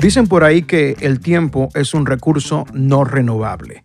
Dicen por ahí que el tiempo es un recurso no renovable.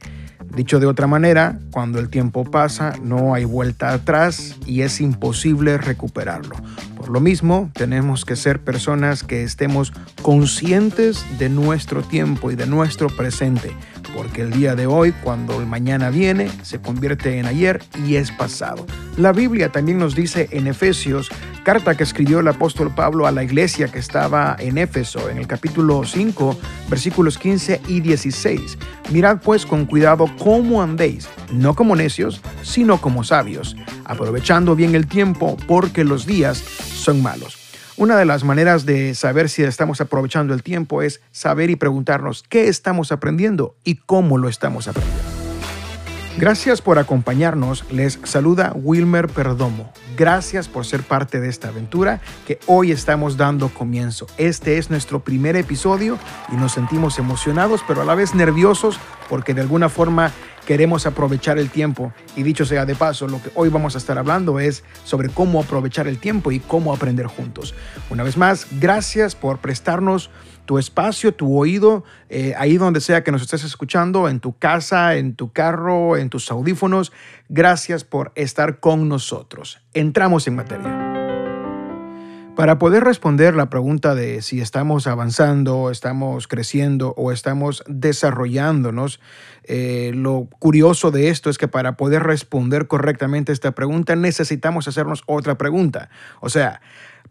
Dicho de otra manera, cuando el tiempo pasa no hay vuelta atrás y es imposible recuperarlo. Por lo mismo, tenemos que ser personas que estemos conscientes de nuestro tiempo y de nuestro presente porque el día de hoy, cuando el mañana viene, se convierte en ayer y es pasado. La Biblia también nos dice en Efesios, carta que escribió el apóstol Pablo a la iglesia que estaba en Éfeso, en el capítulo 5, versículos 15 y 16. Mirad pues con cuidado cómo andéis, no como necios, sino como sabios, aprovechando bien el tiempo porque los días son malos. Una de las maneras de saber si estamos aprovechando el tiempo es saber y preguntarnos qué estamos aprendiendo y cómo lo estamos aprendiendo. Gracias por acompañarnos. Les saluda Wilmer Perdomo. Gracias por ser parte de esta aventura que hoy estamos dando comienzo. Este es nuestro primer episodio y nos sentimos emocionados, pero a la vez nerviosos porque de alguna forma queremos aprovechar el tiempo. Y dicho sea de paso, lo que hoy vamos a estar hablando es sobre cómo aprovechar el tiempo y cómo aprender juntos. Una vez más, gracias por prestarnos tu espacio, tu oído, eh, ahí donde sea que nos estés escuchando, en tu casa, en tu carro, en tus audífonos. Gracias por estar con nosotros. Entramos en materia. Para poder responder la pregunta de si estamos avanzando, estamos creciendo o estamos desarrollándonos, eh, lo curioso de esto es que para poder responder correctamente esta pregunta necesitamos hacernos otra pregunta. O sea,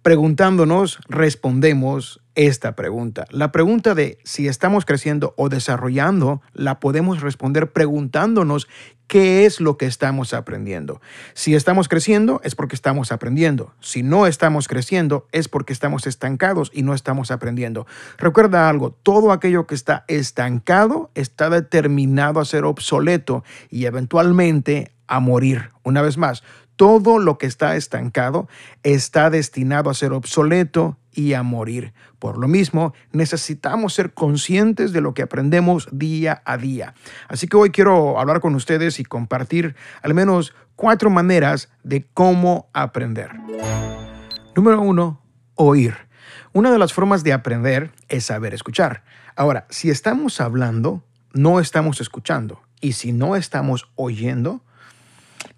preguntándonos, respondemos esta pregunta. La pregunta de si estamos creciendo o desarrollando la podemos responder preguntándonos qué es lo que estamos aprendiendo. Si estamos creciendo es porque estamos aprendiendo. Si no estamos creciendo es porque estamos estancados y no estamos aprendiendo. Recuerda algo, todo aquello que está estancado está determinado a ser obsoleto y eventualmente a morir. Una vez más, todo lo que está estancado está destinado a ser obsoleto y a morir. Por lo mismo, necesitamos ser conscientes de lo que aprendemos día a día. Así que hoy quiero hablar con ustedes y compartir al menos cuatro maneras de cómo aprender. Número uno, oír. Una de las formas de aprender es saber escuchar. Ahora, si estamos hablando, no estamos escuchando. Y si no estamos oyendo,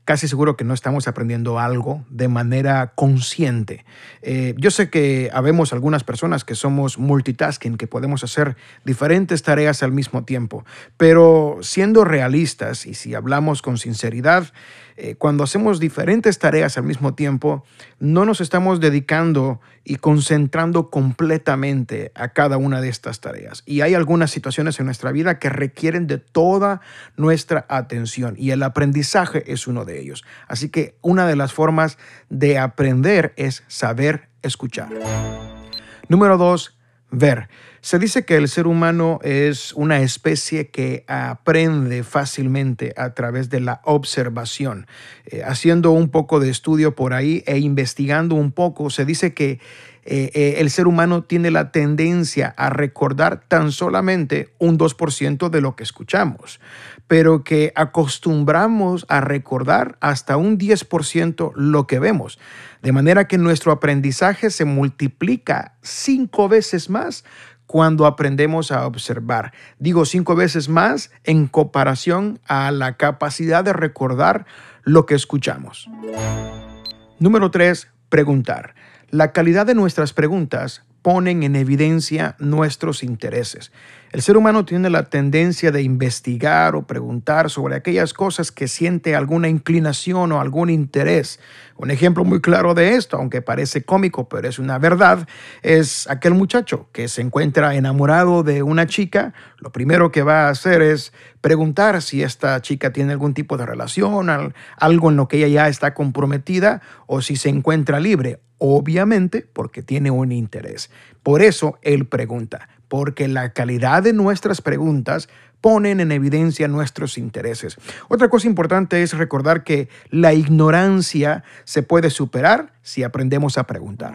casi seguro que no estamos aprendiendo algo de manera consciente. Eh, yo sé que habemos algunas personas que somos multitasking, que podemos hacer diferentes tareas al mismo tiempo, pero siendo realistas y si hablamos con sinceridad, eh, cuando hacemos diferentes tareas al mismo tiempo, no nos estamos dedicando y concentrando completamente a cada una de estas tareas. Y hay algunas situaciones en nuestra vida que requieren de toda nuestra atención y el aprendizaje es uno de ellos. Así que una de las formas de aprender es saber escuchar. Número dos, ver. Se dice que el ser humano es una especie que aprende fácilmente a través de la observación. Eh, haciendo un poco de estudio por ahí e investigando un poco, se dice que eh, eh, el ser humano tiene la tendencia a recordar tan solamente un 2% de lo que escuchamos, pero que acostumbramos a recordar hasta un 10% lo que vemos. De manera que nuestro aprendizaje se multiplica cinco veces más cuando aprendemos a observar. Digo cinco veces más en comparación a la capacidad de recordar lo que escuchamos. Número tres, preguntar. La calidad de nuestras preguntas ponen en evidencia nuestros intereses. El ser humano tiene la tendencia de investigar o preguntar sobre aquellas cosas que siente alguna inclinación o algún interés. Un ejemplo muy claro de esto, aunque parece cómico, pero es una verdad, es aquel muchacho que se encuentra enamorado de una chica. Lo primero que va a hacer es preguntar si esta chica tiene algún tipo de relación, algo en lo que ella ya está comprometida o si se encuentra libre Obviamente porque tiene un interés. Por eso él pregunta, porque la calidad de nuestras preguntas ponen en evidencia nuestros intereses. Otra cosa importante es recordar que la ignorancia se puede superar si aprendemos a preguntar.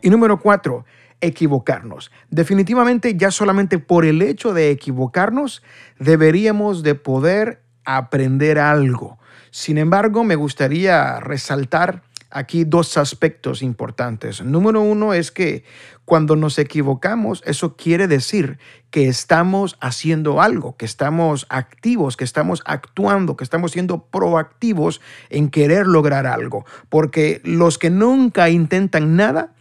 Y número cuatro, equivocarnos. Definitivamente ya solamente por el hecho de equivocarnos deberíamos de poder aprender algo. Sin embargo, me gustaría resaltar aquí dos aspectos importantes. Número uno es que cuando nos equivocamos, eso quiere decir que estamos haciendo algo, que estamos activos, que estamos actuando, que estamos siendo proactivos en querer lograr algo. Porque los que nunca intentan nada,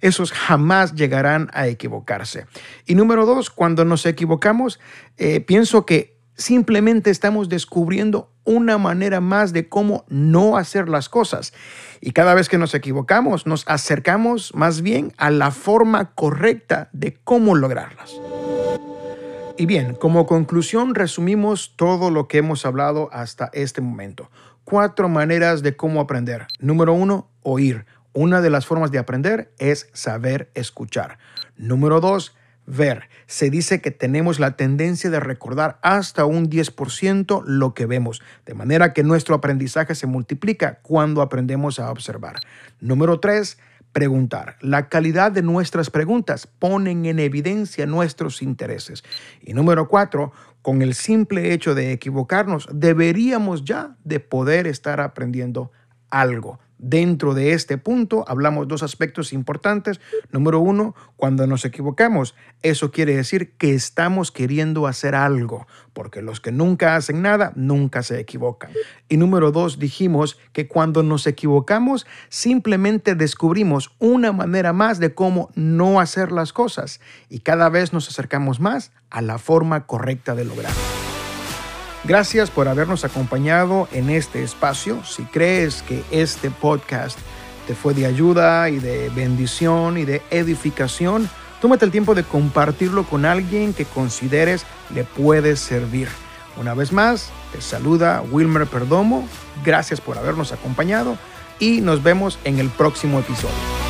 esos jamás llegarán a equivocarse. Y número dos, cuando nos equivocamos, eh, pienso que simplemente estamos descubriendo una manera más de cómo no hacer las cosas. Y cada vez que nos equivocamos, nos acercamos más bien a la forma correcta de cómo lograrlas. Y bien, como conclusión resumimos todo lo que hemos hablado hasta este momento. Cuatro maneras de cómo aprender. Número uno, oír. Una de las formas de aprender es saber escuchar. Número dos, ver. Se dice que tenemos la tendencia de recordar hasta un 10% lo que vemos, de manera que nuestro aprendizaje se multiplica cuando aprendemos a observar. Número tres, preguntar. La calidad de nuestras preguntas ponen en evidencia nuestros intereses. Y número cuatro, con el simple hecho de equivocarnos, deberíamos ya de poder estar aprendiendo algo. Dentro de este punto hablamos dos aspectos importantes. Número uno, cuando nos equivocamos, eso quiere decir que estamos queriendo hacer algo, porque los que nunca hacen nada, nunca se equivocan. Y número dos, dijimos que cuando nos equivocamos, simplemente descubrimos una manera más de cómo no hacer las cosas y cada vez nos acercamos más a la forma correcta de lograrlo. Gracias por habernos acompañado en este espacio. Si crees que este podcast te fue de ayuda y de bendición y de edificación, tómate el tiempo de compartirlo con alguien que consideres le puede servir. Una vez más, te saluda Wilmer Perdomo. Gracias por habernos acompañado y nos vemos en el próximo episodio.